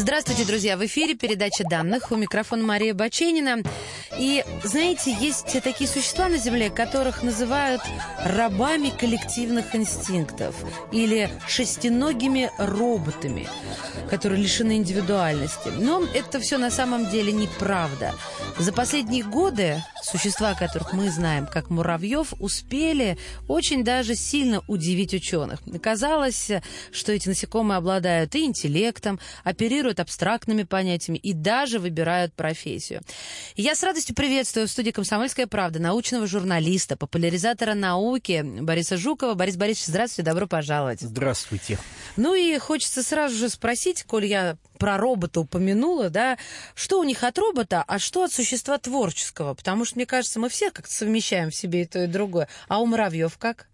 Здравствуйте, друзья! В эфире передача данных. У микрофона Мария Баченина. И, знаете, есть такие существа на Земле, которых называют рабами коллективных инстинктов или шестиногими роботами, которые лишены индивидуальности. Но это все на самом деле неправда. За последние годы существа, которых мы знаем как муравьев, успели очень даже сильно удивить ученых. Казалось, что эти насекомые обладают и интеллектом, оперируют абстрактными понятиями и даже выбирают профессию. Я с радостью приветствую в студии «Комсомольская правда» научного журналиста, популяризатора науки Бориса Жукова. Борис Борисович, здравствуйте, добро пожаловать. Здравствуйте. Ну и хочется сразу же спросить, коль я про робота упомянула, да, что у них от робота, а что от существа творческого? Потому что, мне кажется, мы все как-то совмещаем в себе и то, и другое. А у муравьев как?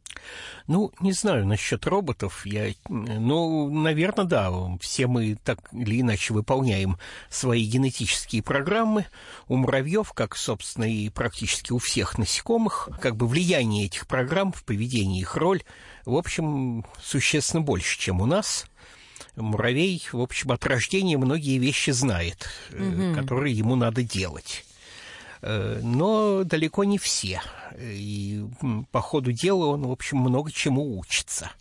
Ну, не знаю насчет роботов. Я, ну, наверное, да. Все мы так или иначе выполняем свои генетические программы. У муравьев, как, собственно, и практически у всех насекомых, как бы влияние этих программ в поведении их роль, в общем, существенно больше, чем у нас муравей, в общем, от рождения многие вещи знает, угу. которые ему надо делать. Э, но далеко не все. И по ходу дела он, в общем, много чему учится.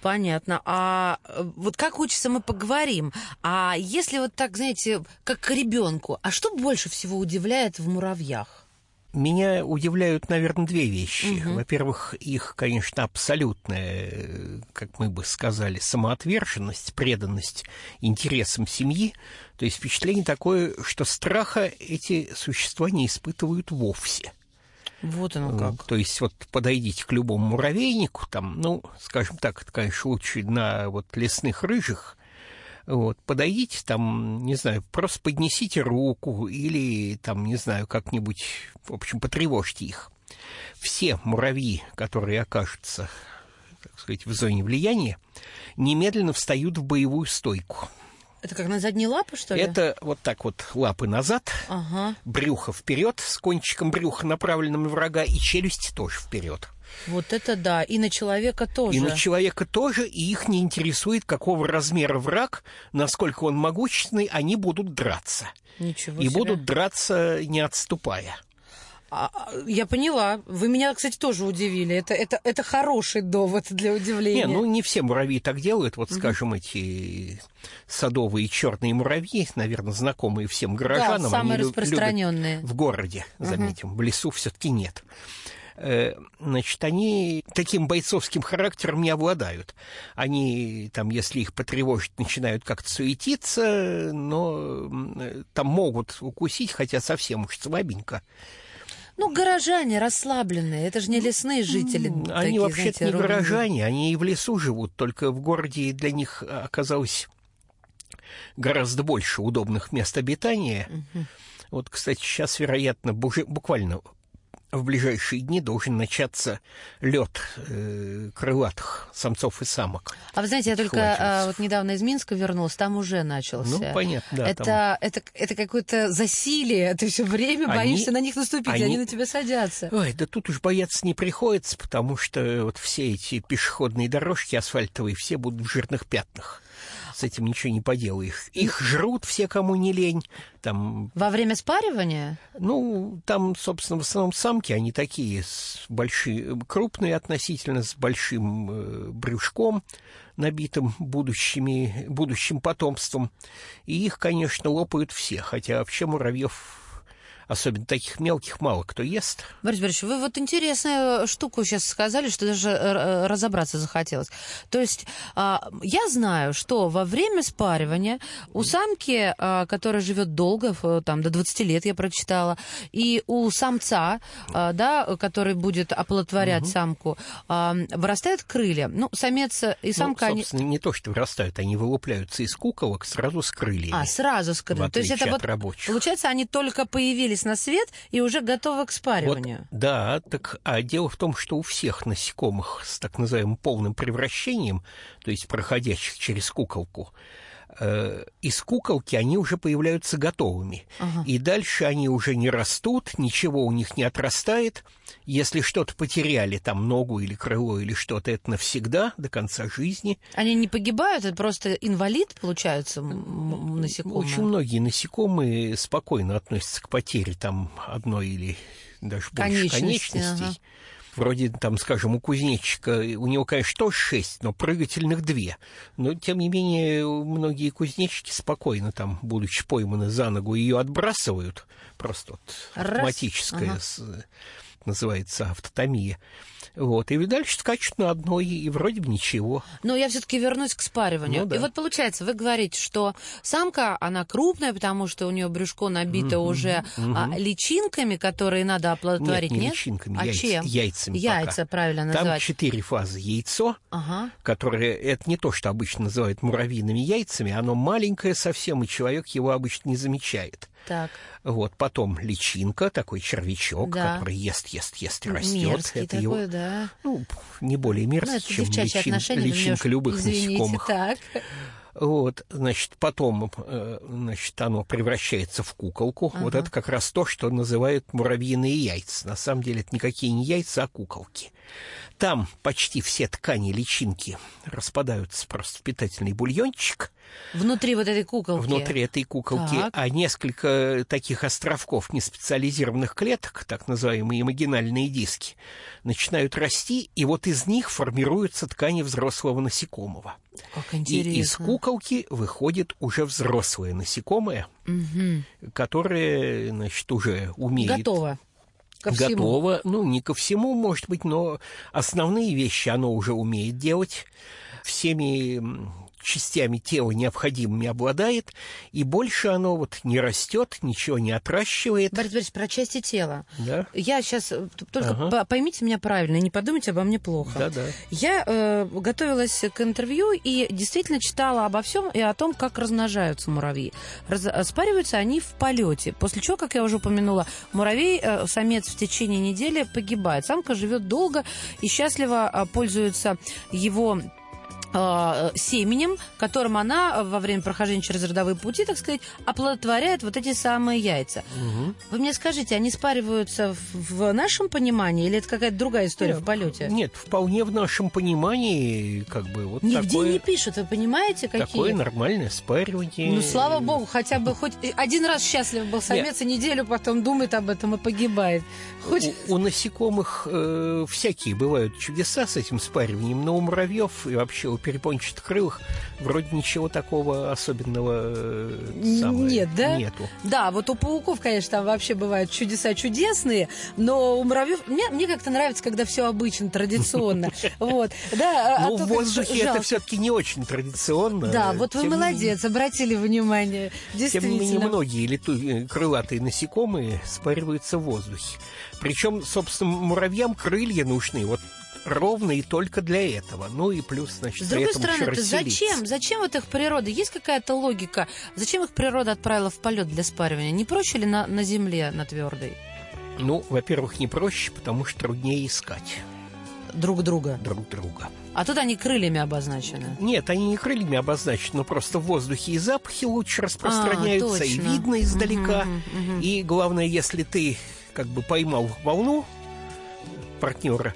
Понятно. А э, вот как учится, мы поговорим. А если вот так, знаете, как к ребенку, а что больше всего удивляет в муравьях? Меня удивляют, наверное, две вещи. Угу. Во-первых, их, конечно, абсолютная, как мы бы сказали, самоотверженность, преданность интересам семьи. То есть впечатление такое, что страха эти существа не испытывают вовсе. Вот оно как. То есть вот подойдите к любому муравейнику, там, ну, скажем так, это, конечно, лучше на вот лесных рыжих, вот, подойдите там, не знаю, просто поднесите руку или там, не знаю, как-нибудь, в общем, потревожьте их. Все муравьи, которые окажутся, так сказать, в зоне влияния, немедленно встают в боевую стойку. Это как на задние лапы, что ли? Это вот так вот лапы назад, ага. брюхо вперед, с кончиком брюха, направленным на врага, и челюсти тоже вперед. Вот это да, и на человека тоже. И на человека тоже, и их не интересует, какого размера враг, насколько он могущественный, они будут драться. Ничего и себе. будут драться, не отступая. А, а, я поняла. Вы меня, кстати, тоже удивили. Это, это, это хороший довод для удивления. Не, ну не все муравьи так делают. Вот, скажем, эти садовые черные муравьи, наверное, знакомые всем горожанам. Да, самые распространенные. в городе, заметим. Угу. В лесу все-таки нет. Э, значит, они таким бойцовским характером не обладают. Они, там, если их потревожить, начинают как-то суетиться, но там могут укусить, хотя совсем уж слабенько. Ну, горожане расслабленные, это же не лесные жители. Они вообще-то не ровные. горожане, они и в лесу живут, только в городе для них оказалось гораздо больше удобных мест обитания. Угу. Вот, кстати, сейчас, вероятно, буквально в ближайшие дни должен начаться лед э, крылатых самцов и самок. А вы знаете, я только а, вот недавно из Минска вернулась, там уже начался. Ну, понятно, да. Это, там... это, это какое-то засилие, ты все время они, боишься на них наступить, они... они на тебя садятся. Ой, да тут уж бояться не приходится, потому что вот все эти пешеходные дорожки асфальтовые, все будут в жирных пятнах с этим ничего не поделаешь. Их жрут все, кому не лень. Там... Во время спаривания? Ну, там, собственно, в основном самки, они такие, с большие, крупные относительно, с большим э, брюшком, набитым будущими, будущим потомством. И их, конечно, лопают все, хотя вообще муравьев особенно таких мелких, мало кто ест. Борис Борисович, вы вот интересную штуку сейчас сказали, что даже э, разобраться захотелось. То есть а, я знаю, что во время спаривания у самки, а, которая живет долго, там до 20 лет я прочитала, и у самца, а, да, который будет оплодотворять угу. самку, вырастают крылья. Ну, самец и ну, самка... Ну, собственно, они... не то, что вырастают, они вылупляются из куколок сразу с крыльями. А, сразу с крыльями. То есть это вот, рабочих. получается, они только появились появились на свет и уже готовы к спариванию. Вот, да, так а дело в том, что у всех насекомых с так называемым полным превращением, то есть проходящих через куколку, из куколки они уже появляются готовыми. Ага. И дальше они уже не растут, ничего у них не отрастает. Если что-то потеряли, там ногу или крыло или что-то, это навсегда, до конца жизни. Они не погибают, это просто инвалид, получается, насекомое? Очень многие насекомые спокойно относятся к потере там одной или даже больше Конечности, конечностей. ага. Вроде, там, скажем, у кузнечика, у него, конечно, тоже шесть, но прыгательных две. Но, тем не менее, многие кузнечики спокойно, там, будучи пойманы за ногу, ее отбрасывают. Просто вот автоматическая, ага. с- называется автотомия. Вот, и дальше скачут на одной, и вроде бы ничего. Но я все-таки вернусь к спариванию. Ну да. И вот получается, вы говорите, что самка, она крупная, потому что у нее брюшко набито уже а, личинками, которые надо оплодотворить, Нет, не нет? личинками, а яйц- чем? яйцами Яйца, пока. правильно Там называть. четыре фазы. Яйцо, Ага. которое, это не то, что обычно называют муравьиными яйцами, оно маленькое совсем, и человек его обычно не замечает. Так. Вот, потом личинка, такой червячок, Да. который ест, ест, ест и растет. Мерзкий это такой, его, да. ну, не более Ну, мерзкий, это чем личин- личинка любых извините, насекомых. Так. Вот, значит, потом, э, значит, оно превращается в куколку. Вот Ага. это как раз то, что называют муравьиные яйца. На самом деле это никакие не яйца, а куколки. Там почти все ткани личинки распадаются просто в питательный бульончик Внутри вот этой куколки. внутри этой куколки, Так. а несколько таких островков неспециализированных клеток, так называемые имагинальные диски, начинают расти, и вот из них формируются ткани взрослого насекомого. Как И интересно. из куколки выходит уже взрослое насекомое, Мгм. которое, значит, уже умеет... Готово. Ко всему. Готово. Ну, не ко всему, может быть, но основные вещи оно уже умеет делать. Всеми частями тела необходимыми обладает, и больше оно вот не растет, ничего не отращивает. Борис Борисович, про части тела. Да, Я сейчас только Ага. по- поймите меня правильно, не подумайте обо мне плохо. да, да. Я э, готовилась к интервью и действительно читала обо всем и о том, как размножаются муравьи. Раз- э, спариваются они в полете. После чего, как я уже упомянула, муравей, э, самец в течение недели погибает. Самка живет долго и счастливо э, пользуется его э, семенем, которым она э, во время прохождения через родовые пути, так сказать, оплодотворяет вот эти самые яйца. Мгм. Вы мне скажите, они спариваются в, в нашем понимании или это какая-то другая история Нет, в полете? Нет, вполне в нашем понимании, как бы вот Нигде такое, не пишут, вы понимаете, какие? такое нормальное спаривание. Ну, слава богу, хотя бы хоть один раз счастлив был самец, и неделю потом думает об этом и погибает. Хоть... У, у насекомых э, всякие бывают чудеса с этим спариванием, но у муравьев и вообще у перепончатокрылых вроде ничего такого особенного э, самое Нет, да? нету. Да, вот у пауков, конечно, там вообще бывают чудеса чудесные, но у муравьев... Мне, мне как-то нравится, когда все обычно, традиционно. Вот. Да, а Ну, то в воздухе это все-таки не очень традиционно. Да, вот вы молодец, обратили внимание. Тем не менее, многие лету... э, крылатые насекомые спариваются в воздухе. Причем, собственно, муравьям крылья нужны вот ровно и только для этого. Ну и плюс, значит, С другой стороны, еще то расселиться. зачем? Зачем вот их природа? Есть какая-то логика? Зачем их природа отправила в полет для спаривания? Не проще ли на, на земле, на твердой? Ну, во-первых, не проще, потому что труднее искать Друг друга. друг друга. А тут они крыльями обозначены. Нет, они не крыльями обозначены, но просто в воздухе и запахи лучше распространяются, и А, точно. видно издалека. Мгм, мгм. И главное, если ты как бы поймал волну партнера,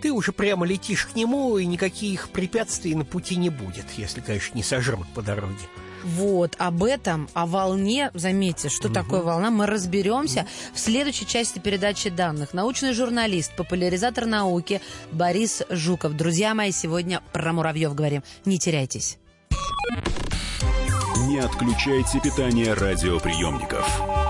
ты уже прямо летишь к нему, и никаких препятствий на пути не будет, если, конечно, не сожрут по дороге. Вот, об этом, о волне, заметьте, что такое волна, мы разберемся в следующей части передачи данных. Научный журналист, популяризатор науки Борис Жуков. Друзья мои, сегодня про муравьев говорим. Не теряйтесь. Не отключайте питание радиоприемников.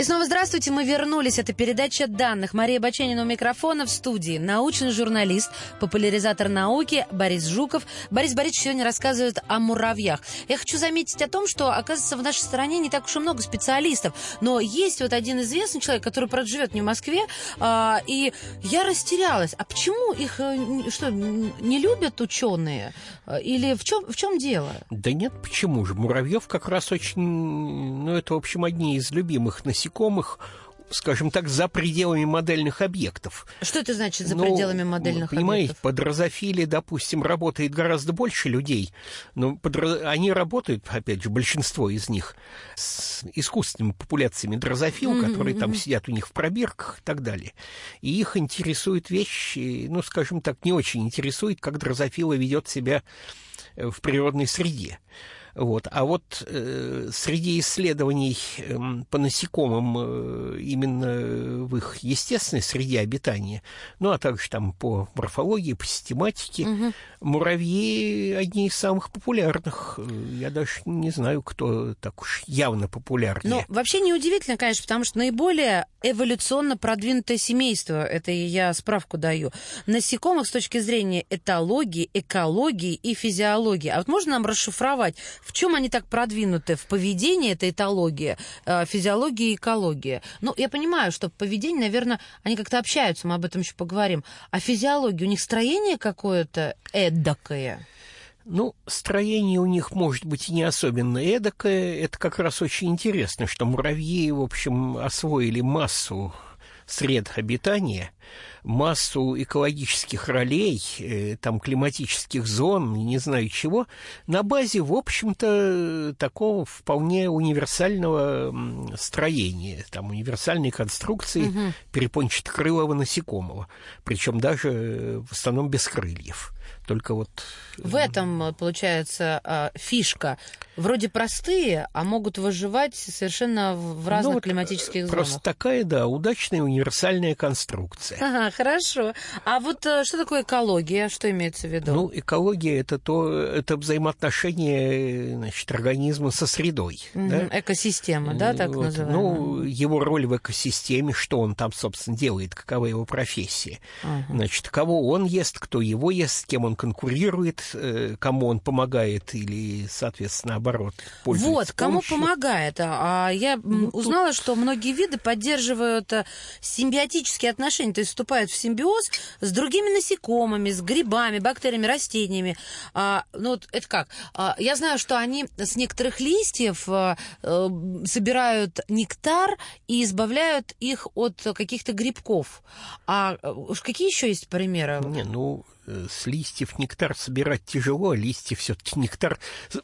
И снова здравствуйте, мы вернулись. Это передача данных. Мария Баченина у микрофона в студии. Научный журналист, популяризатор науки Борис Жуков. Борис Борисович сегодня рассказывает о муравьях. Я хочу заметить о том, что, оказывается, в нашей стране не так уж и много специалистов. Но есть вот один известный человек, который, правда, живет не в Москве. А, и я растерялась. А почему их э, что, не любят ученые? Или в чем, в чем дело? Да нет, почему же? Муравьев как раз очень... Ну, это, в общем, одни из любимых насекомых насекомых скажем так, за пределами модельных объектов. Что это значит за ну, пределами модельных понимаете, объектов? Понимаете, под дрозофиле, допустим, работает гораздо больше людей, но под, они работают, опять же, большинство из них, с искусственными популяциями дрозофил, mm-hmm, которые там сидят у них в пробирках и так далее. И их интересуют вещи, ну, скажем так, не очень интересует, как дрозофила ведет себя в природной среде. Вот. А вот э, среди исследований э, по насекомым э, именно в их естественной среде обитания, ну а также там по морфологии, по систематике, угу. муравьи одни из самых популярных. Я даже не знаю, кто так уж явно популярнее. Ну, вообще неудивительно, конечно, потому что наиболее эволюционно продвинутое семейство, это я справку даю, насекомых с точки зрения этологии, экологии и физиологии. А вот можно нам расшифровать, в чем они так продвинуты? В поведении это этология, э, физиология и экология. Ну, я понимаю, что поведение, наверное, они как-то общаются, мы об этом еще поговорим. А физиология, у них строение какое-то эдакое? Ну, строение у них может быть и не особенно эдакое. Это как раз очень интересно, что муравьи, в общем, освоили массу сред обитания, массу экологических ролей, э, там климатических зон, не знаю чего, на базе, в общем-то, такого вполне универсального строения, там универсальной конструкции угу. перепончатокрылого насекомого, причем даже э, в основном без крыльев. Только вот... В этом, получается, а, фишка. Вроде простые, а могут выживать совершенно в разных ну, вот климатических зонах. Просто такая, да, удачная универсальная конструкция. Ага, хорошо. А вот э, что такое экология? Что имеется в виду? Ну, экология это то, это взаимоотношение значит, организма со средой. Угу, да? Экосистема, да, так вот, называемая? Ну, его роль в экосистеме, что он там, собственно, делает, какова его профессия. Угу. Значит, кого он ест, кто его ест, с кем он конкурирует, э, кому он помогает или, соответственно, наоборот, Вот, кому помогает. А, а я ну, узнала, тут... что многие виды поддерживают э, симбиотические отношения, то есть вступают в симбиоз с другими насекомыми, с грибами, бактериями, растениями. А, ну, вот это как? А, я знаю, что они с некоторых листьев а, а, собирают нектар и избавляют их от каких-то грибков. А уж какие еще есть примеры? Не, ну, с листьев нектар собирать тяжело, а листья все-таки нектар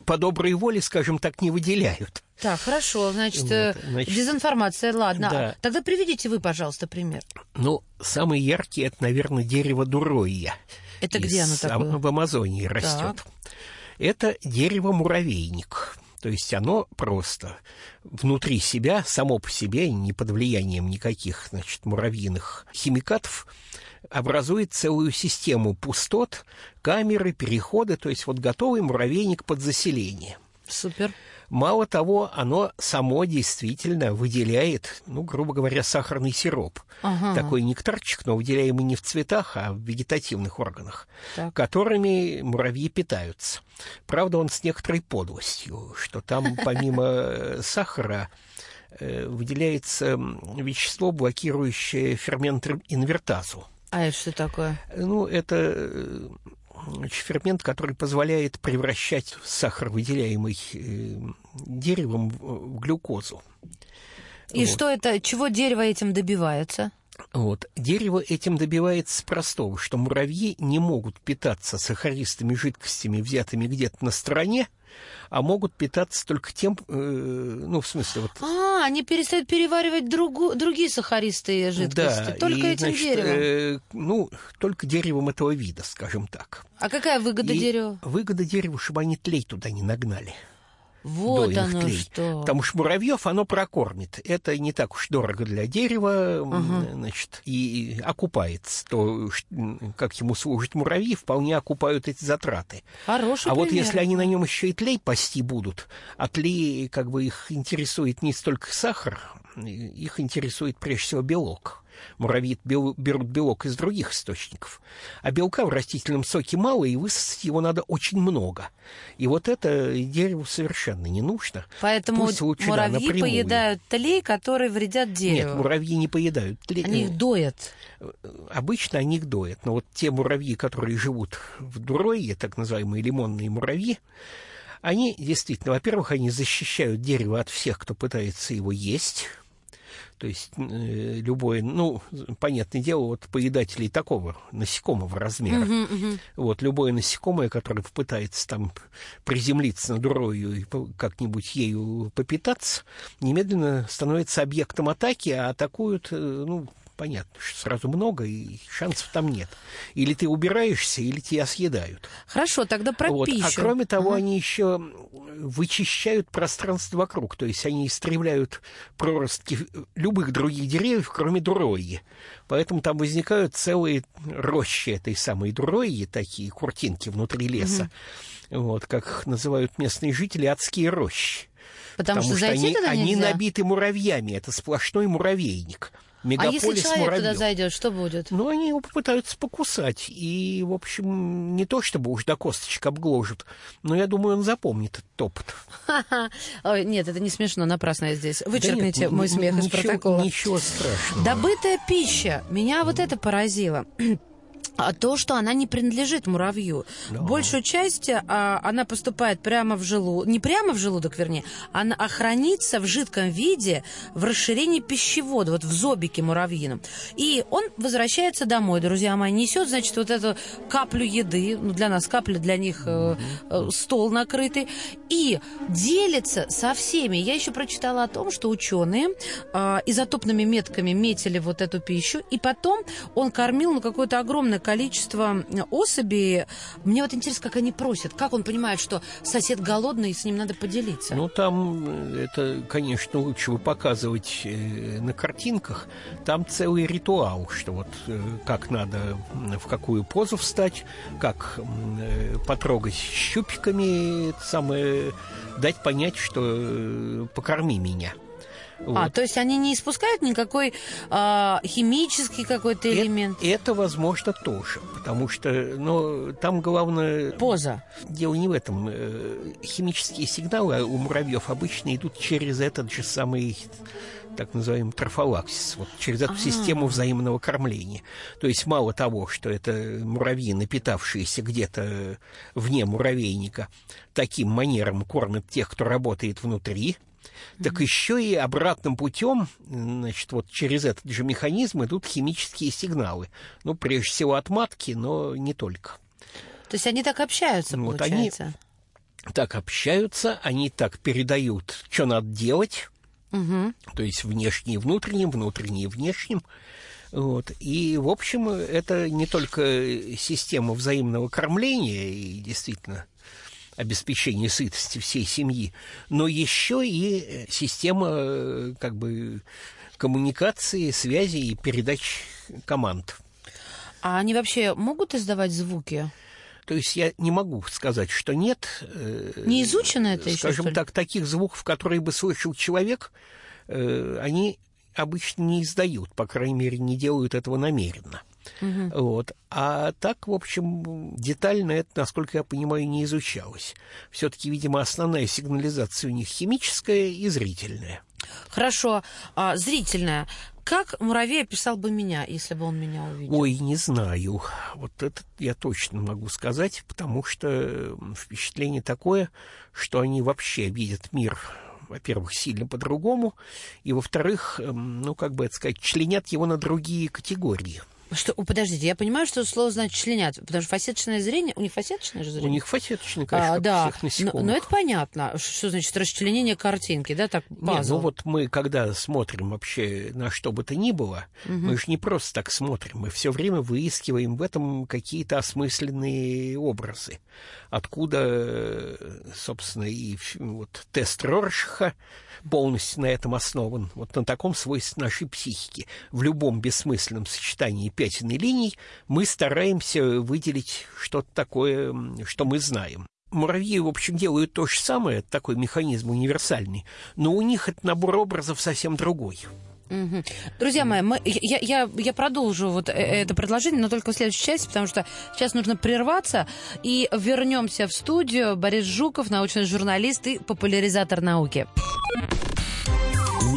по доброй воле, скажем так, не выделяют. Так, хорошо, значит, вот, э, значит дезинформация, ладно. Да. Тогда приведите вы, пожалуйста, пример. Ну, самый яркий это, наверное, дерево дуроия. Это где оно такое? В Амазонии растет. Это дерево-муравейник. То есть оно просто внутри себя, само по себе, не под влиянием никаких значит, муравьиных химикатов, образует целую систему пустот, камеры, переходы, то есть вот готовый муравейник под заселение. Супер. Мало того, оно само действительно выделяет, ну, грубо говоря, сахарный сироп. Ага. Такой нектарчик, но выделяемый не в цветах, а в вегетативных органах, так. которыми муравьи питаются. Правда, он с некоторой подлостью, что там помимо сахара э, выделяется вещество, блокирующее фермент инвертазу. А это что такое? Ну, это э, фермент, который позволяет превращать сахар, выделяемый э, деревом, в глюкозу. И вот. что это, чего дерево этим добивается? Вот. Дерево этим добивается простого, что муравьи не могут питаться сахаристыми жидкостями, взятыми где-то на стороне, а могут питаться только тем, э, ну, в смысле, вот... А, они перестают переваривать другу, другие сахаристые жидкости, Да, только и, этим значит, деревом. э, ну, только деревом этого вида, скажем так. А какая выгода И дерева? Выгода дереву, чтобы они тлей туда не нагнали. Вот дойных оно тлей. что. Потому что муравьев оно прокормит. Это не так уж дорого для дерева, Ага. значит, и окупается. То, как ему служат муравьи, вполне окупают эти затраты. Хороший а вот пример. если они на нем еще и тлей пасти будут, а тлей, как бы их интересует не столько сахар, их интересует прежде всего белок. Муравьи берут белок из других источников. А белка в растительном соке мало, и высосать его надо очень много. И вот это дереву совершенно не нужно. Поэтому Пусть лучше, да, муравьи напрямую. поедают тлей, которые вредят дереву. Нет, муравьи не поедают тлей. Они их доят. Обычно они их доят, но вот те муравьи, которые живут в Дурое, так называемые лимонные муравьи, они действительно, во-первых, они защищают дерево от всех, кто пытается его есть. То есть э, любое, ну, понятное дело, вот поедателей такого насекомого размера. Мгм, мгм. Вот любое насекомое, которое попытается там приземлиться на дурою и как-нибудь ею попитаться, немедленно становится объектом атаки, а атакуют, э, ну, понятно, что сразу много, и шансов там нет. Или ты убираешься, или тебя съедают. Хорошо, тогда про Вот. пищу. А кроме того, Ага. они еще вычищают пространство вокруг, то есть они истребляют проростки любых других деревьев, кроме дурои. Поэтому там возникают целые рощи этой самой дурои, такие куртинки внутри леса. Вот, как их называют местные жители, адские рощи. Потому, что зайти они, они нельзя? набиты муравьями, это сплошной муравейник. А Мегаполис если человек туда муравьев. зайдет, что будет? Ну, они его попытаются покусать. И, в общем, не то чтобы уж до косточек обгложат, но я думаю, он запомнит этот. Ой, нет, это не смешно, напрасно я здесь. Вычеркните Да нет, мой смех из ничего- протокола. Ничего страшного. Добытая пища. Меня вот это поразило. А то, что она не принадлежит муравью. Да. Большую часть а, она поступает прямо в желудок, не прямо в желудок, вернее, она а хранится в жидком виде в расширении пищевода, вот в зобике муравьином. И он возвращается домой, друзья мои, несет, значит, вот эту каплю еды, ну, для нас капля, для них э, э, стол накрытый, и делится со всеми. Я еще прочитала о том, что ученые э, изотопными метками метили вот эту пищу, и потом он кормил ну, какое-то огромное количество особей. Мне вот интересно, как они просят, как он понимает, что сосед голодный, и с ним надо поделиться. Ну, там э, это, конечно, лучше бы показывать э, на картинках. Там целый ритуал, что вот э, как надо в какую позу встать, как э, потрогать щупиками, это самое, дать понять, что э, покорми меня. А, Вот. то есть они не испускают никакой а, химический какой-то Э- элемент? Это, возможно, тоже, потому что, ну, там главное... Поза. Дело не в этом. Э, Химические сигналы у муравьев обычно идут через этот же самый так называемый трофалаксис, вот через эту А. систему взаимного кормления. То есть мало того, что это муравьи, напитавшиеся где-то вне муравейника, таким манером кормят тех, кто работает внутри, так еще и обратным путем, значит, вот через этот же механизм идут химические сигналы. Ну, прежде всего от матки, но не только. То есть они так общаются, Вот они- получается? так общаются, они так передают, что надо делать, Мгм. то есть внешнее внутренним, внутреннее внешним. Вот. И, в общем, это не только система взаимного кормления и действительно обеспечения сытости всей семьи, но еще и э, система э, как бы коммуникации, связи и передач команд. А они вообще могут издавать звуки? То есть я не могу сказать, что нет. э, Не изучено это еще, Скажем так, таких звуков, которые бы слышал человек, они обычно не издают, по крайней мере, не делают этого намеренно. Вот. А так, в общем, детально это, насколько я понимаю, не изучалось. Все-таки, видимо, основная сигнализация у них химическая и зрительная. Хорошо, а, зрительная. Как муравей описал бы меня, если бы он меня увидел? Ой, не знаю. Вот это я точно могу сказать, потому что впечатление такое, что они вообще видят мир, во-первых, сильно по-другому, и, во-вторых, ну, как бы это сказать, членят его на другие категории. Что, подождите, я понимаю, что слово значит членят, потому что фасеточное зрение, у них фасеточное же зрение? У них фасеточное, конечно, а, да. всех насекомых. Но, но это понятно, что значит расчленение картинки, да, так, пазл. ну вот мы, когда смотрим вообще на что бы то ни было, мы же не просто так смотрим, мы все время выискиваем в этом какие-то осмысленные образы. Откуда, собственно, и вот тест Роршаха полностью на этом основан. Вот на таком свойстве нашей психики. В любом бессмысленном сочетании пятен и линий мы стараемся выделить что-то такое, что мы знаем. Муравьи, в общем, делают то же самое, такой механизм универсальный, но у них этот набор образов совсем другой. Мгм. Друзья мои, мы, я, я, я продолжу вот э- это предложение, но только в следующей части, потому что сейчас нужно прерваться и вернемся в студию. Борис Жуков, научный журналист и популяризатор науки.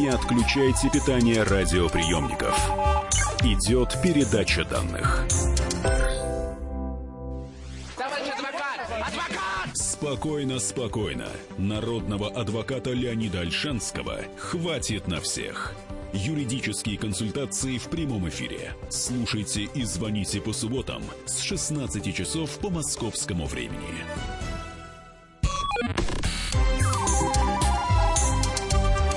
Не отключайте питание радиоприемников. Идет передача данных. Спокойно, спокойно. Народного адвоката Леонида Альшанского хватит на всех. Юридические консультации в прямом эфире. Слушайте и звоните по субботам с 16 часов по московскому времени.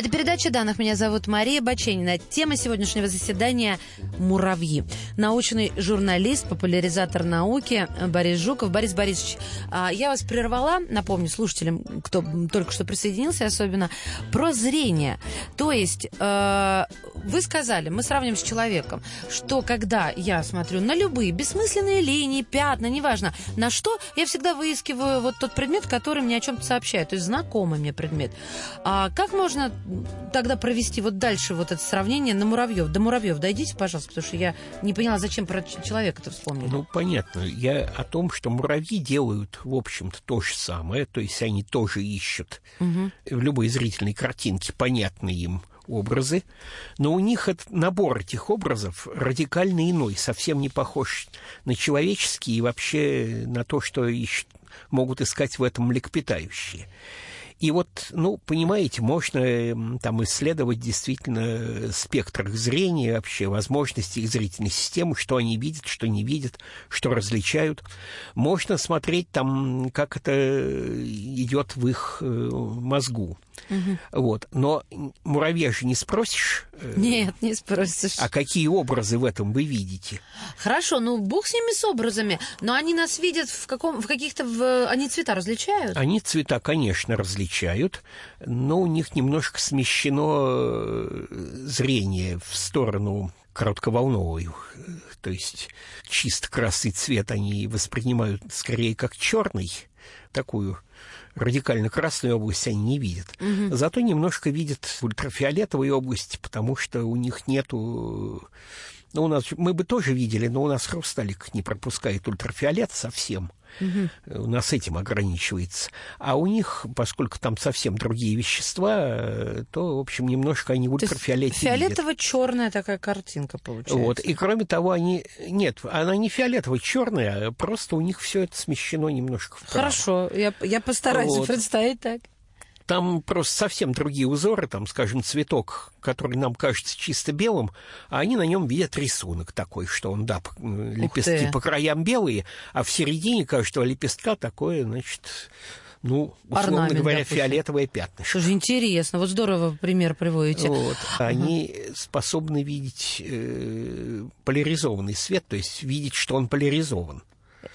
Это передача данных. Меня зовут Мария Баченина. Тема сегодняшнего заседания – муравьи. Научный журналист, популяризатор науки Борис Жуков. Борис Борисович, а, я вас прервала, напомню слушателям, кто только что присоединился особенно, про зрение. То есть э, вы сказали, мы сравним с человеком, что когда я смотрю на любые бессмысленные линии, пятна, неважно, на что, я всегда выискиваю вот тот предмет, который мне о чем-то сообщает, то есть знакомый мне предмет. А как можно тогда провести вот дальше вот это сравнение на муравьев? До муравьев дойдите, пожалуйста, потому что я не поняла, зачем про ч- человека-то вспомнили. Ну, понятно. Я о том, что муравьи делают, в общем-то, то же самое. То есть они тоже ищут в любой зрительной картинке понятные им образы, но у них этот набор этих образов радикально иной, совсем не похож на человеческий и вообще на то, что ищут, могут искать в этом млекопитающие. И вот, ну, понимаете, можно там исследовать действительно э, спектр их зрения, вообще возможности их зрительной системы, что они видят, что не видят, что различают. Можно смотреть там, как это идет в их э, мозгу. Вот. Но муравья же не спросишь, э, Нет, не спросишь. а какие образы в этом вы видите. Хорошо, ну бог с ними с образами, но они нас видят в каком, в каких-то, в... они цвета различают? Они цвета, конечно, различают, но у них немножко смещено э, зрение в сторону коротковолновую. То есть чисто красный цвет они воспринимают скорее как черный, такую радикально красную область они не видят. Зато немножко видят ультрафиолетовые области, потому что у них нету... Ну, у нас мы бы тоже видели, но у нас хрусталик не пропускает ультрафиолет совсем. У нас этим ограничивается. А у них, поскольку там совсем другие вещества, э, то, в общем, немножко они То есть ультрафиолете видят. Фиолетово-черная такая картинка получается. Вот. И кроме того, они... Нет, она не фиолетово-черная, а просто у них все это смещено немножко вправо. Хорошо, я, я постараюсь Вот. представить так. Там просто совсем другие узоры, там, скажем, цветок, который нам кажется чисто белым, а они на нем видят рисунок такой, что он, да, лепестки по краям белые, а в середине каждого лепестка такое, значит, ну, условно Орнамент, говоря, допустим. фиолетовое пятнышко. Что же интересно, вот здорово пример приводите. Вот. Они способны видеть э, поляризованный свет, то есть видеть, что он поляризован.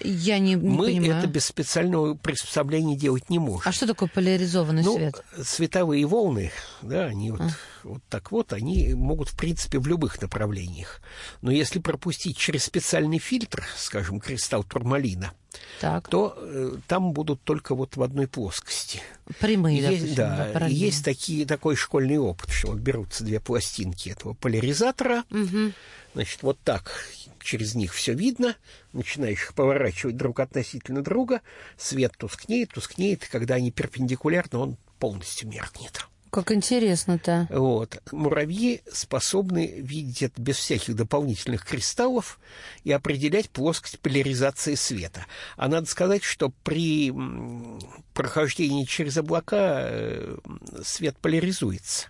Я не, не Мы понимаю. это без специального приспособления делать не можем. А что такое поляризованный ну, свет? световые волны, да, они вот, вот так вот, они могут, в принципе, в любых направлениях. Но если пропустить через специальный фильтр, скажем, кристалл турмалина, Так, то э, там будут только вот в одной плоскости. прямые, Есть, допустим, да, параллельно. есть такие, такой школьный опыт, что вот берутся две пластинки этого поляризатора, Мгм. Значит, вот так через них все видно, начинаешь их поворачивать друг относительно друга, свет тускнеет, тускнеет, и когда они перпендикулярны, он полностью меркнет. Как интересно-то. Вот. Муравьи способны видеть это без всяких дополнительных кристаллов и определять плоскость поляризации света. А надо сказать, что при прохождении через облака э, свет поляризуется.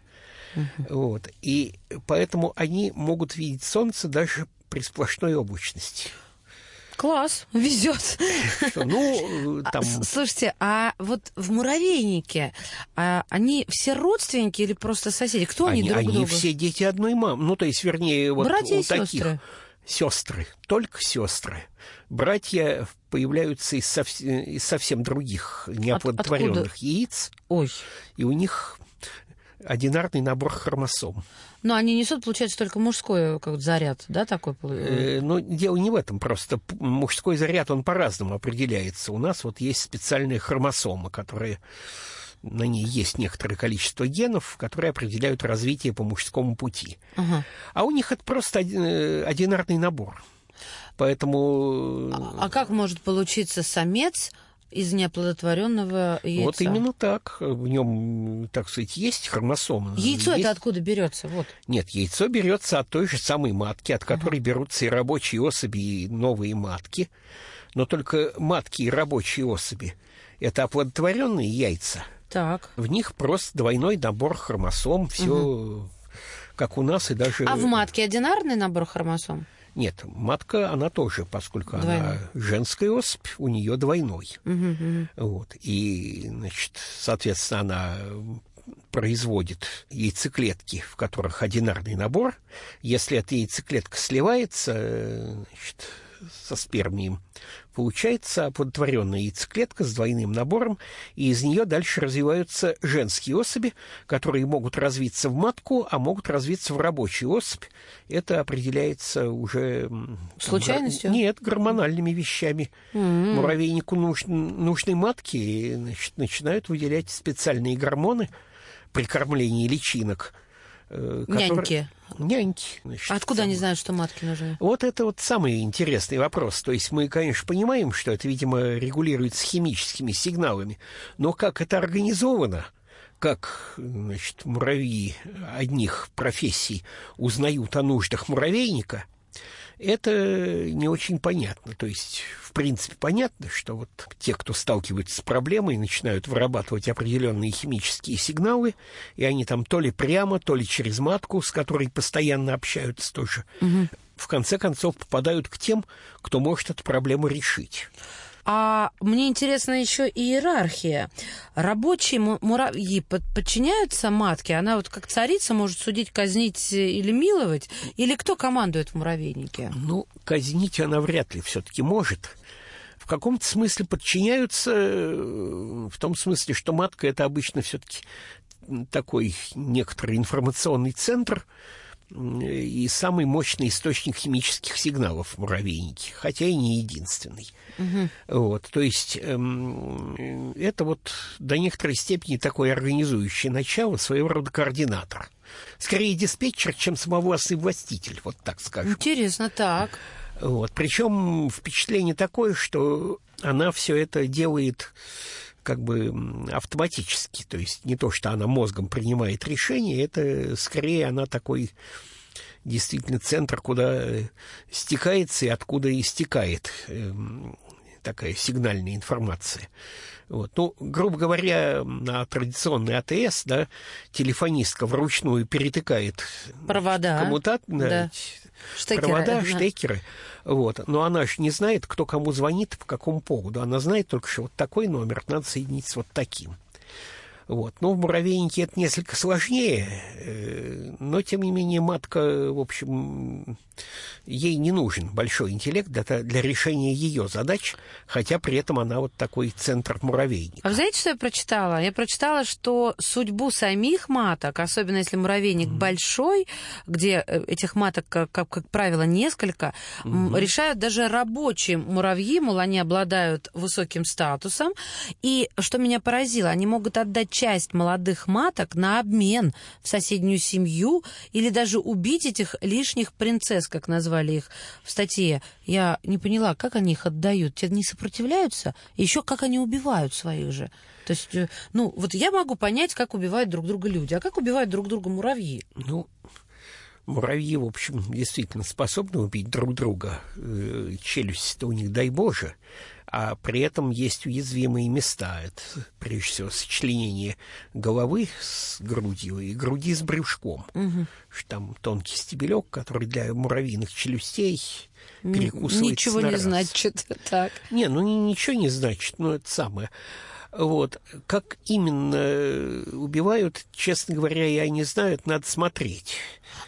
Uh-huh. Вот. И поэтому они могут видеть Солнце даже при сплошной облачности. Класс, везет. Ну, там... Слушайте, а вот в муравейнике а, они все родственники или просто соседи? Кто они, они друг Они другу? все дети одной мамы. Ну, то есть, вернее, вот Братья у и таких. Сестры? Сестры, только сестры. Братья появляются из, сов... из совсем других неоплодотворенных От, яиц. Ой. И у них одинарный набор хромосом. Но они несут, получается, только мужской как заряд, да, такой? Э, ну, дело не в этом, просто мужской заряд, он по-разному определяется. У нас вот есть специальные хромосомы, которые на ней есть некоторое количество генов, которые определяют развитие по мужскому пути. Ага. А у них это просто э, одинарный набор. Поэтому... А, а как может получиться самец из неоплодотворенного яйца. Вот именно так. В нем, так сказать, есть хромосомы. Яйцо есть... это откуда берется? Вот. Нет, яйцо берется от той же самой матки, от которой ага. берутся и рабочие особи, и новые матки. Но только матки и рабочие особи – это оплодотворенные яйца. Так. В них просто двойной набор хромосом, все угу. как у нас и даже. А в матке одинарный набор хромосом? Нет, матка, она тоже, поскольку двойной. она женская особь, у нее двойной. Угу, угу. Вот. И, значит, соответственно, она производит яйцеклетки, в которых одинарный набор. Если эта яйцеклетка сливается, значит, со спермием, получается оплодотворенная яйцеклетка с двойным набором, и из нее дальше развиваются женские особи, которые могут развиться в матку, а могут развиться в рабочую особь. Это определяется уже... Случайностью? Там, нет, гормональными вещами. Mm-hmm. Муравейнику нуж, нужны матки, значит, начинают выделять специальные гормоны при кормлении личинок – Которые... Няньки. Няньки. Значит, Откуда они знают, что матки нужны? Вот это вот самый интересный вопрос. То есть мы, конечно, понимаем, что это, видимо, регулируется химическими сигналами, но как это организовано, как значит, муравьи одних профессий узнают о нуждах муравейника – это не очень понятно. То есть, в принципе, понятно, что вот те, кто сталкиваются с проблемой, начинают вырабатывать определенные химические сигналы, и они там то ли прямо, то ли через матку, с которой постоянно общаются тоже, угу. в конце концов попадают к тем, кто может эту проблему решить. А мне интересна еще иерархия. Рабочие муравьи подчиняются матке? Она вот как царица может судить, казнить или миловать? Или кто командует в муравейнике? Ну, казнить она вряд ли все-таки может. В каком-то смысле подчиняются, э, в том смысле, что матка это обычно все-таки такой некоторый информационный центр, и самый мощный источник химических сигналов в муравейнике, хотя и не единственный. Угу. Вот, то есть эм, это вот до некоторой степени такое организующее начало, своего рода координатор. Скорее диспетчер, чем самовластный властитель, вот так скажем. Интересно, так. Вот, причем впечатление такое, что она все это делает как бы автоматически. То есть не то, что она мозгом принимает решение, это скорее она такой действительно центр, куда стекается и откуда истекает эм, такая сигнальная информация. Вот. Ну, грубо говоря, на традиционный АТС, да, телефонистка вручную перетыкает провода, коммутат, да. Штекеры, провода, да. штекеры. Вот. Но она же не знает, кто кому звонит, по какому поводу. Она знает только, что вот такой номер надо соединить с вот таким. Вот. Но в муравейнике это несколько сложнее, э, но, тем не менее, матка, в общем, ей не нужен большой интеллект для, для решения ее задач, хотя при этом она вот такой центр муравейника. А вы знаете, что я прочитала? Я прочитала, что судьбу самих маток, особенно если муравейник mm-hmm. большой, где э, этих маток, как, как, как правило, несколько, mm-hmm. решают даже рабочие муравьи, мол, они обладают высоким статусом. И что меня поразило, они могут отдать часть молодых маток на обмен в соседнюю семью или даже убить этих лишних принцесс, как назвали их в статье. Я не поняла, как они их отдают. Те не сопротивляются? Еще как они убивают своих же? То есть, э, ну, вот я могу понять, как убивают друг друга люди, а как убивают друг друга муравьи? Ну, муравьи, в общем, действительно способны убить друг друга. Э, челюсть-то у них, дай боже а при этом есть уязвимые места. Это, прежде всего, сочленение головы с грудью и груди с брюшком. Угу. Там тонкий стебелек, который для муравьиных челюстей перекусывается Ничего не раз. значит. Так. Не, ну ничего не значит, но это самое. Вот. Как именно убивают, честно говоря, я не знаю, это надо смотреть.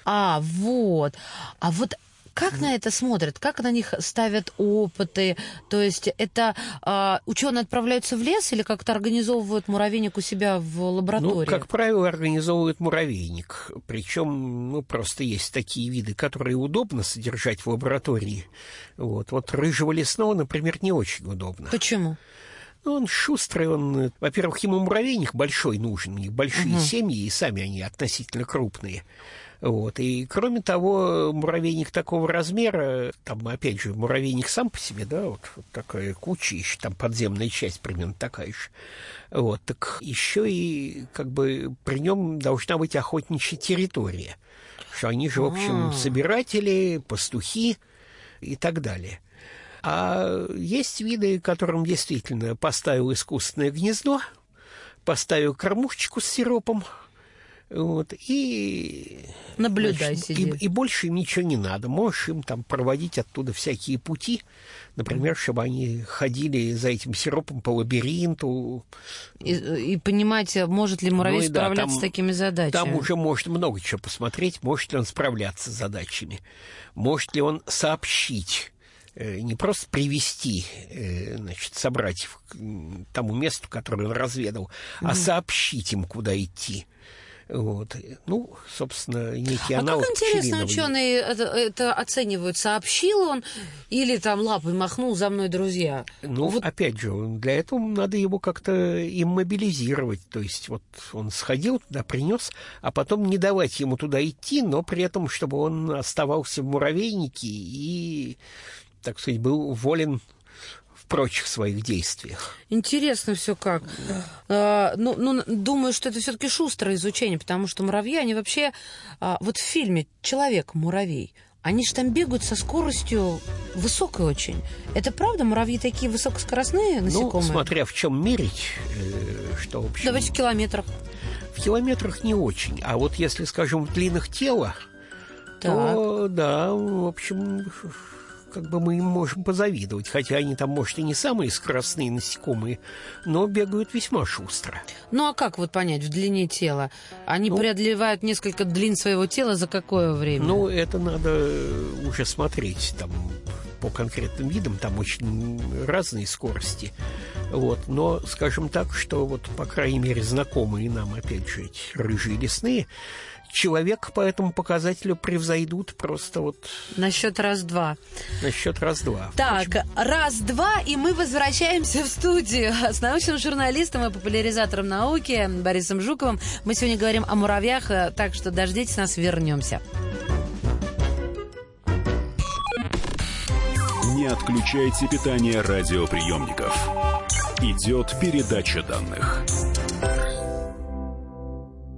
А, вот. А вот как на это смотрят? Как на них ставят опыты? То есть это э, ученые отправляются в лес или как-то организовывают муравейник у себя в лаборатории? Ну, как правило, организовывают муравейник. Причем, ну, просто есть такие виды, которые удобно содержать в лаборатории. Вот, вот рыжего лесного, например, не очень удобно. Почему? Ну, он шустрый, он, во-первых, ему муравейник большой нужен, у них большие угу. семьи, и сами они относительно крупные. Вот. И, кроме того, муравейник такого размера, там, опять же, муравейник сам по себе, да, вот, вот такая куча, еще там подземная часть примерно такая же. Вот, так еще и, как бы, при нем должна быть охотничья территория. Что они же, в общем, собиратели, пастухи и так далее. А есть виды, которым действительно поставил искусственное гнездо, поставил кормушечку с сиропом, вот, и... Наблюдай, значит, и, и больше им ничего не надо. Можешь им там проводить оттуда всякие пути, например, чтобы они ходили за этим сиропом по лабиринту. И, и понимать, может ли муравей ну, справляться да, там, с такими задачами. Там уже может много чего посмотреть, может ли он справляться с задачами, может ли он сообщить не просто привести э, значит, собратьев к тому месту, которое он разведал, mm-hmm. а сообщить им, куда идти. Вот. Ну, собственно, некий а аналог как интересно ученые это, это оценивают? Сообщил он или там лапой махнул за мной друзья? Ну, вот... опять же, для этого надо его как-то иммобилизировать. То есть вот он сходил туда, принес, а потом не давать ему туда идти, но при этом, чтобы он оставался в муравейнике и, так сказать, был волен прочих своих действиях. Интересно все как. А, ну, ну, думаю, что это все-таки шустрое изучение, потому что муравьи, они вообще... А, вот в фильме «Человек-муравей», они же там бегают со скоростью высокой очень. Это правда? Муравьи такие высокоскоростные насекомые? Ну, смотря в чем мерить, э, что вообще. Давайте в километрах. В километрах не очень. А вот если, скажем, в длинах тела, так. то да, в общем, как бы мы им можем позавидовать, хотя они там, может, и не самые скоростные насекомые, но бегают весьма шустро. Ну а как вот понять в длине тела? Они ну, преодолевают несколько длин своего тела за какое время? Ну, это надо уже смотреть там по конкретным видам, там очень разные скорости. Вот. Но скажем так, что вот, по крайней мере, знакомые нам, опять же, эти рыжие лесные, человек по этому показателю превзойдут просто вот... На счет раз-два. На счет раз-два. Так, раз-два, и мы возвращаемся в студию с научным журналистом и популяризатором науки Борисом Жуковым. Мы сегодня говорим о муравьях, э, так что дождитесь нас, вернемся. Не отключайте питание радиоприемников. Идет передача данных.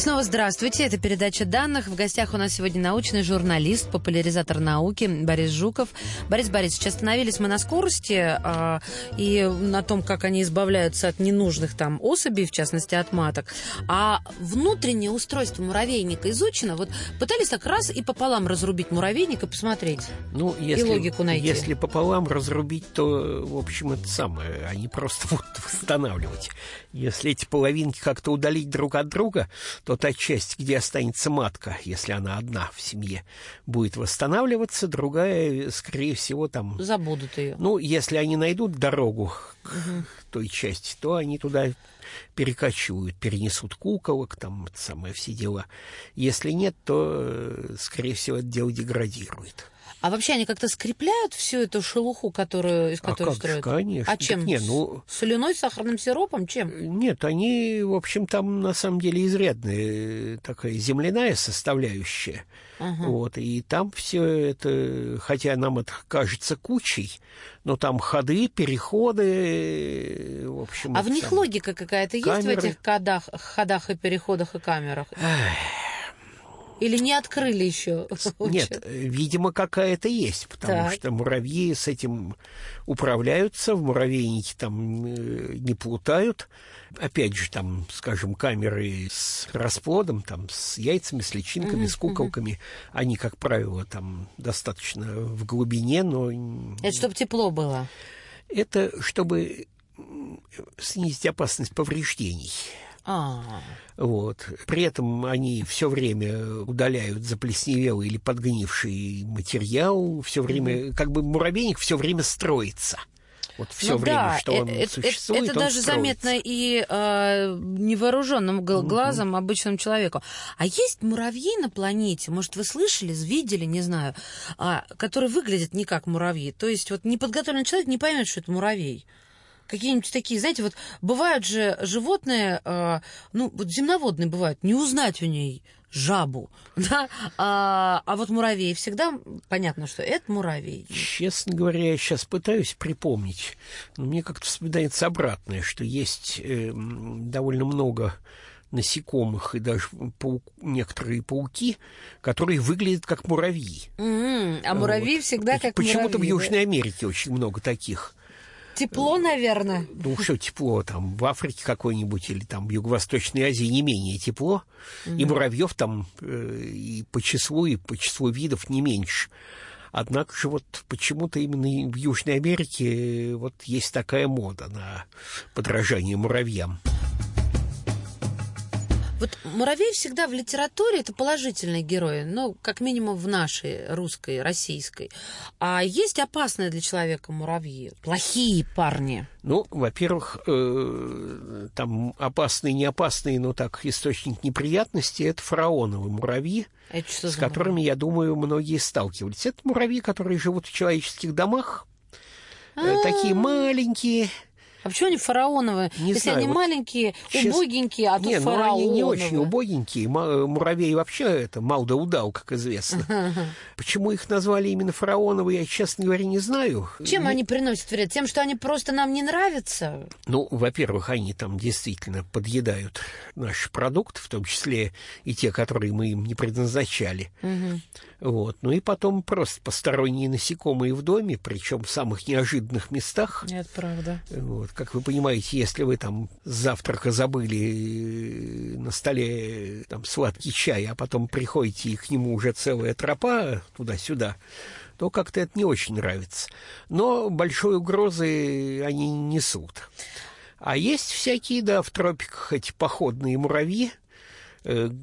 Снова здравствуйте. Это передача данных. В гостях у нас сегодня научный журналист, популяризатор науки Борис Жуков. Борис Борисович, остановились мы на скорости э, и на том, как они избавляются от ненужных там особей, в частности от маток. А внутреннее устройство муравейника изучено. Вот пытались так раз и пополам разрубить муравейник и посмотреть. Ну, если, и логику найти. Если пополам разрубить, то, в общем, это самое. Они просто будут восстанавливать. Если эти половинки как-то удалить друг от друга, то та часть, где останется матка, если она одна в семье, будет восстанавливаться, другая, скорее всего, там... Забудут ее. Ну, если они найдут дорогу к угу. той части, то они туда перекочуют, перенесут куколок, там самое все дела. Если нет, то, скорее всего, это дело деградирует. А вообще они как-то скрепляют всю эту шелуху, которую, из которой а как строят? Же, конечно. А чем? Так, не, ну... Соляной, сахарным сиропом? Чем? Нет, они, в общем, там на самом деле изрядная такая земляная составляющая. Ага. Вот, и там все это, хотя нам это кажется кучей, но там ходы, переходы, в общем... А в них там... логика какая-то есть в этих ходах, ходах и переходах и камерах? Эх. Или не открыли еще? Нет, видимо, какая-то есть, потому так. что муравьи с этим управляются, в муравейнике там э, не плутают. Опять же, там, скажем, камеры с расплодом, там, с яйцами, с личинками, uh-huh, с куколками, uh-huh. они, как правило, там достаточно в глубине, но... Это чтобы тепло было? Это чтобы снизить опасность повреждений. А. Вот. При этом они все время удаляют заплесневелый или подгнивший материал, все время, mm-hmm. как бы муравейник все время строится. Вот все ну, время, да, что он это, существует, это, он даже строится. заметно и э, невооруженным глазом, mm-hmm. обычному человеку. А есть муравьи на планете, может, вы слышали, видели, не знаю, а, которые выглядят не как муравьи. То есть вот неподготовленный человек не поймет, что это муравей какие-нибудь такие, знаете, вот бывают же животные, э, ну, вот земноводные бывают, не узнать у ней жабу, да, а, а вот муравей всегда понятно, что это муравей. Честно говоря, я сейчас пытаюсь припомнить, но мне как-то вспоминается обратное, что есть э, довольно много насекомых и даже паук, некоторые пауки, которые выглядят как муравьи. Mm-hmm. А муравьи вот. всегда как Почему-то в Южной Америке очень много таких. Тепло, наверное. Ну, что тепло, там, в Африке какой-нибудь или там в Юго-Восточной Азии не менее тепло. Mm-hmm. И муравьев там э, и по числу, и по числу видов не меньше. Однако же вот почему-то именно в Южной Америке вот есть такая мода на подражание муравьям. Вот муравей всегда в литературе это положительный герой, ну, как минимум в нашей русской, российской. А есть опасные для человека муравьи, плохие парни. Ну, во-первых, э, там опасные, не опасные, но так источник неприятностей это фараоновые муравьи, с которыми, муравьи? я думаю, многие сталкивались. Это муравьи, которые живут в человеческих домах, А-а-а. такие маленькие а почему они фараоновые? Не Если знаю, они вот маленькие, сейчас... убогенькие, а тут не, фараоновые. Ну, они не очень убогенькие. Муравей вообще это мал да удал, как известно. Почему их назвали именно фараоновые, я, честно говоря, не знаю. Чем они приносят вред? Тем, что они просто нам не нравятся? Ну, во-первых, они там действительно подъедают наш продукт, в том числе и те, которые мы им не предназначали. Вот. Ну и потом просто посторонние насекомые в доме, причем в самых неожиданных местах. Нет, правда. Вот. Как вы понимаете, если вы там с завтрака забыли э, на столе там сладкий чай, а потом приходите и к нему уже целая тропа туда-сюда, то как-то это не очень нравится. Но большой угрозы они несут. А есть всякие, да, в тропиках эти походные муравьи, Э,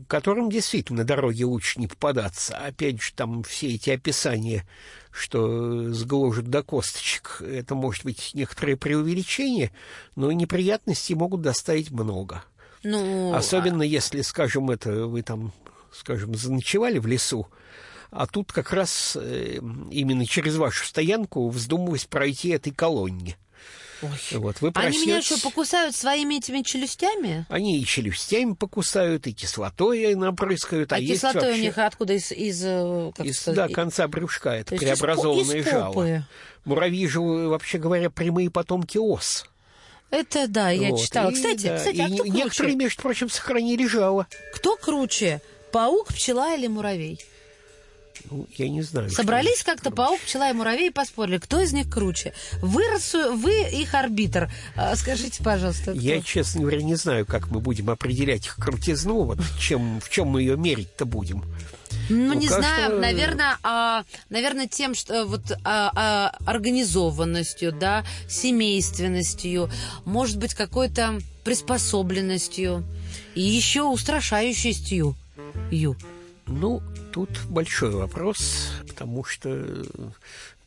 которым действительно дороги лучше не попадаться. Опять же, там все эти описания, что сгложат до косточек, это может быть некоторое преувеличение, но неприятностей могут доставить много. Ну, Особенно если, скажем, это вы там, скажем, заночевали в лесу, а тут как раз э, именно через вашу стоянку вздумалось пройти этой колонне. Ой. Вот, вы Они меня что, покусают своими этими челюстями? Они и челюстями покусают, и кислотой напрыскают. А, а кислотой вообще... у них откуда? Из, из, э, из да, конца брюшка. Это То преобразованное из, жало. Муравьи же, вообще говоря, прямые потомки ос. Это да, я Вот, читала. и, Кстати, да, кстати, а кто некоторые, круче? между прочим, сохранили жало. Кто круче? Паук, пчела или муравей? Ну, я не знаю. что Собрались как-то паук, пчела и муравей и поспорили, кто из них круче. Вы, рассу- вы их арбитр. А, Скажите, пожалуйста, кто? Я, честно говоря, не знаю, как мы будем определять их крутизну, вот чем, в чем мы ее мерить-то будем. Ну, Ну, не знаю, наверное, а, наверное, тем, что вот а, а, организованностью, да, семейственностью, может быть, какой-то приспособленностью и еще устрашающестью. Ю. Ну, тут большой вопрос, потому что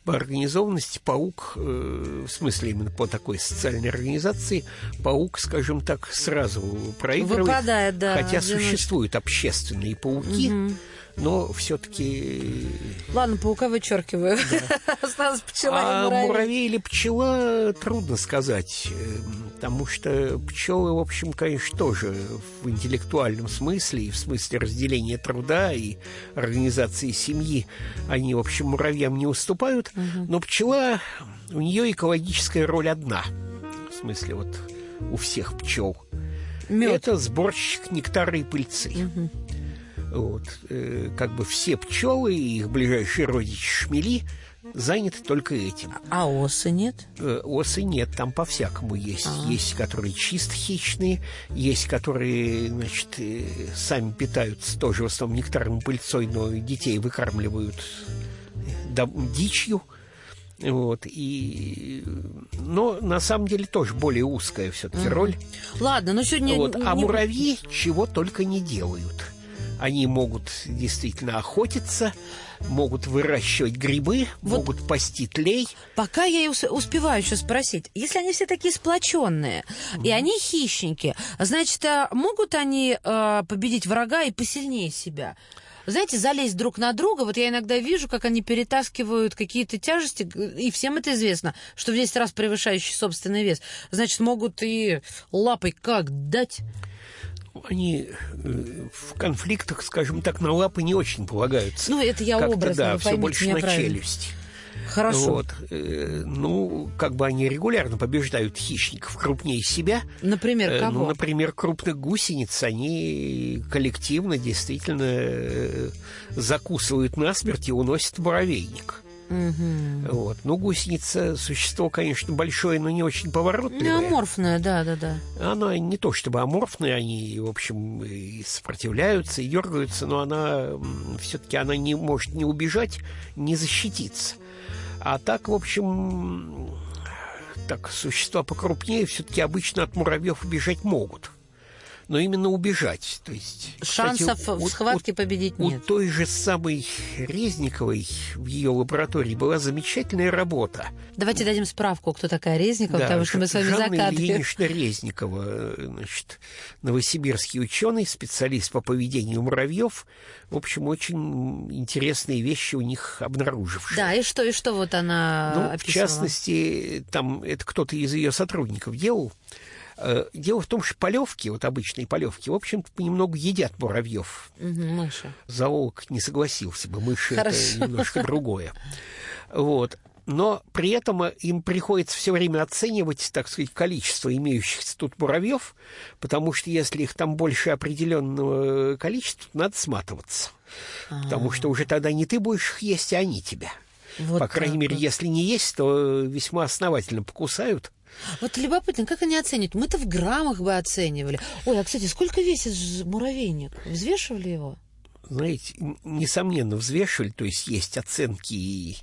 по организованности паук, э, в смысле именно по такой социальной организации, паук, скажем так, сразу проигрывает. Выпадает, да, Хотя одиночка. существуют общественные пауки, но все-таки Ладно, паука вычеркиваю. Осталась пчела и А муравей. муравей или пчела, трудно сказать, э, потому что пчелы, в общем, конечно, тоже в интеллектуальном смысле, и в смысле разделения труда и организации семьи, они, в общем, муравьям не уступают, но пчела, у нее экологическая роль одна, в смысле вот у всех пчел. Мед. Это сборщик нектара и пыльцы. Вот. э, как бы все пчелы и их ближайшие родичи шмели заняты только этим. А осы нет? Э, Осы нет, там по-всякому есть. Есть, которые чисто хищные, есть, которые, значит, э, сами питаются тоже в основном нектаром и пыльцой, но детей выкармливают дичью. Вот, и... Но на самом деле тоже более узкая все-таки роль. Ладно, ну сегодня... Вот, а не- муравьи чего только не делают. Они могут действительно охотиться, могут выращивать грибы, Вот- могут пасти тлей. Пока я успеваю еще спросить, если они все такие сплоченные, и они хищники, значит, а могут они э, победить врага и посильнее себя? Знаете, залезть друг на друга, вот я иногда вижу, как они перетаскивают какие-то тяжести, и всем это известно, что в 10 раз превышающий собственный вес. Значит, могут и лапой как дать. Они э, в конфликтах, скажем так, на лапы не очень полагаются. Ну, это я образно, да, все больше на правильно. челюсть. Хорошо. Вот. э, ну, как бы они регулярно побеждают хищников крупнее себя. Например, Э, кого? Ну, например, крупных гусениц они коллективно действительно закусывают насмерть и уносят в муравейник. Мгм. Вот. Ну, гусеница существо, конечно, большое, но не очень Ну, поворотливое. аморфная, да-да-да. Она не то чтобы аморфная, они, в общем, и сопротивляются, и дергаются, но она все-таки она не может не убежать, не защититься. А так, в общем, так существа покрупнее все-таки обычно от муравьев убежать могут. Но именно убежать. То есть, кстати, Шансов у- в у- схватке победить у нет. той же самой Резниковой в ее лаборатории была замечательная работа. Давайте дадим справку, кто такая Резникова, потому что мы с вами Жанна закатываем. Ильинична Резникова, э, значит, новосибирский ученый, специалист по поведению муравьев. В общем, очень интересные вещи у них обнаружившие. Да, и что, и что вот она Ну, в описывала? частности, там это кто-то из ее сотрудников делал. Э, Дело в том, что полевки, вот обычные полевки, в общем-то, понемногу едят муравьев. Мыши. Зоолог не согласился бы, мыши Хорошо. это немножко другое. Вот. Но при этом им приходится все время оценивать, так сказать, количество имеющихся тут муравьев, потому что если их там больше определенного количества, надо сматываться. Потому что уже тогда не ты будешь их есть, а они тебя. Вот По крайней мере, вот. если не есть, то весьма основательно покусают. Вот любопытно, как они оценивают? Мы-то в граммах бы оценивали. Ой, а, кстати, сколько весит муравейник? Взвешивали его? знаете, несомненно, взвешивали, то есть есть оценки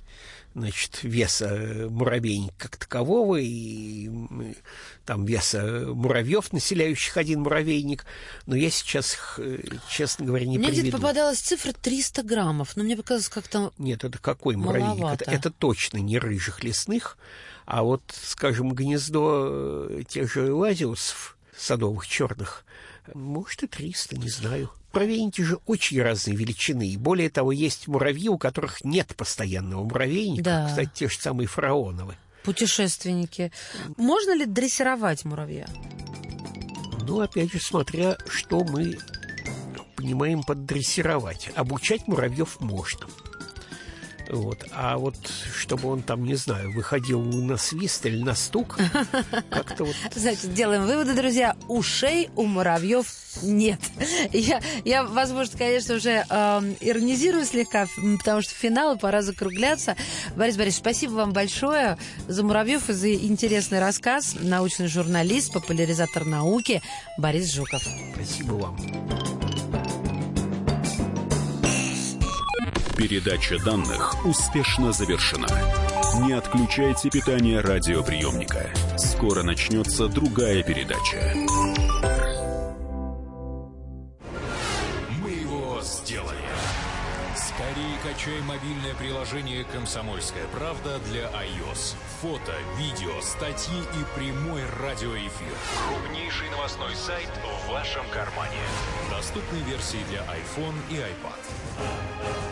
значит, веса муравейника как такового и там веса муравьев, населяющих один муравейник, но я сейчас э, честно говоря, не Мне где-то попадалась цифра 300 граммов, но мне показалось как-то... Нет, это какой муравейник? Это, это точно не рыжих лесных, а вот, скажем, гнездо э, тех же лазиусов садовых черных, может и 300, не знаю. Муравейники же очень разной величины. И более того, есть муравьи, у которых нет постоянного муравейника. Да. Кстати, те же самые фараоновы. Путешественники. Можно ли дрессировать муравья? Ну, опять же, смотря, что мы понимаем под дрессировать. Обучать муравьев можно. Вот. А вот чтобы он там, не знаю, выходил на свист или на стук, как-то вот... Значит, делаем выводы, друзья. Ушей у муравьев нет. Я, я возможно, конечно, уже э, иронизирую слегка, потому что финал, и пора закругляться. Борис Борисович, спасибо вам большое за муравьев и за интересный рассказ. Научный журналист, популяризатор науки Борис Жуков. Спасибо вам. Передача данных успешно завершена. Не отключайте питание радиоприемника. Скоро начнется другая передача. Мы его сделали. Скорее качай мобильное приложение «Комсомольская правда» для iOS. Фото, видео, статьи и прямой радиоэфир. Крупнейший новостной сайт в вашем кармане. Доступны версии для iPhone и iPad.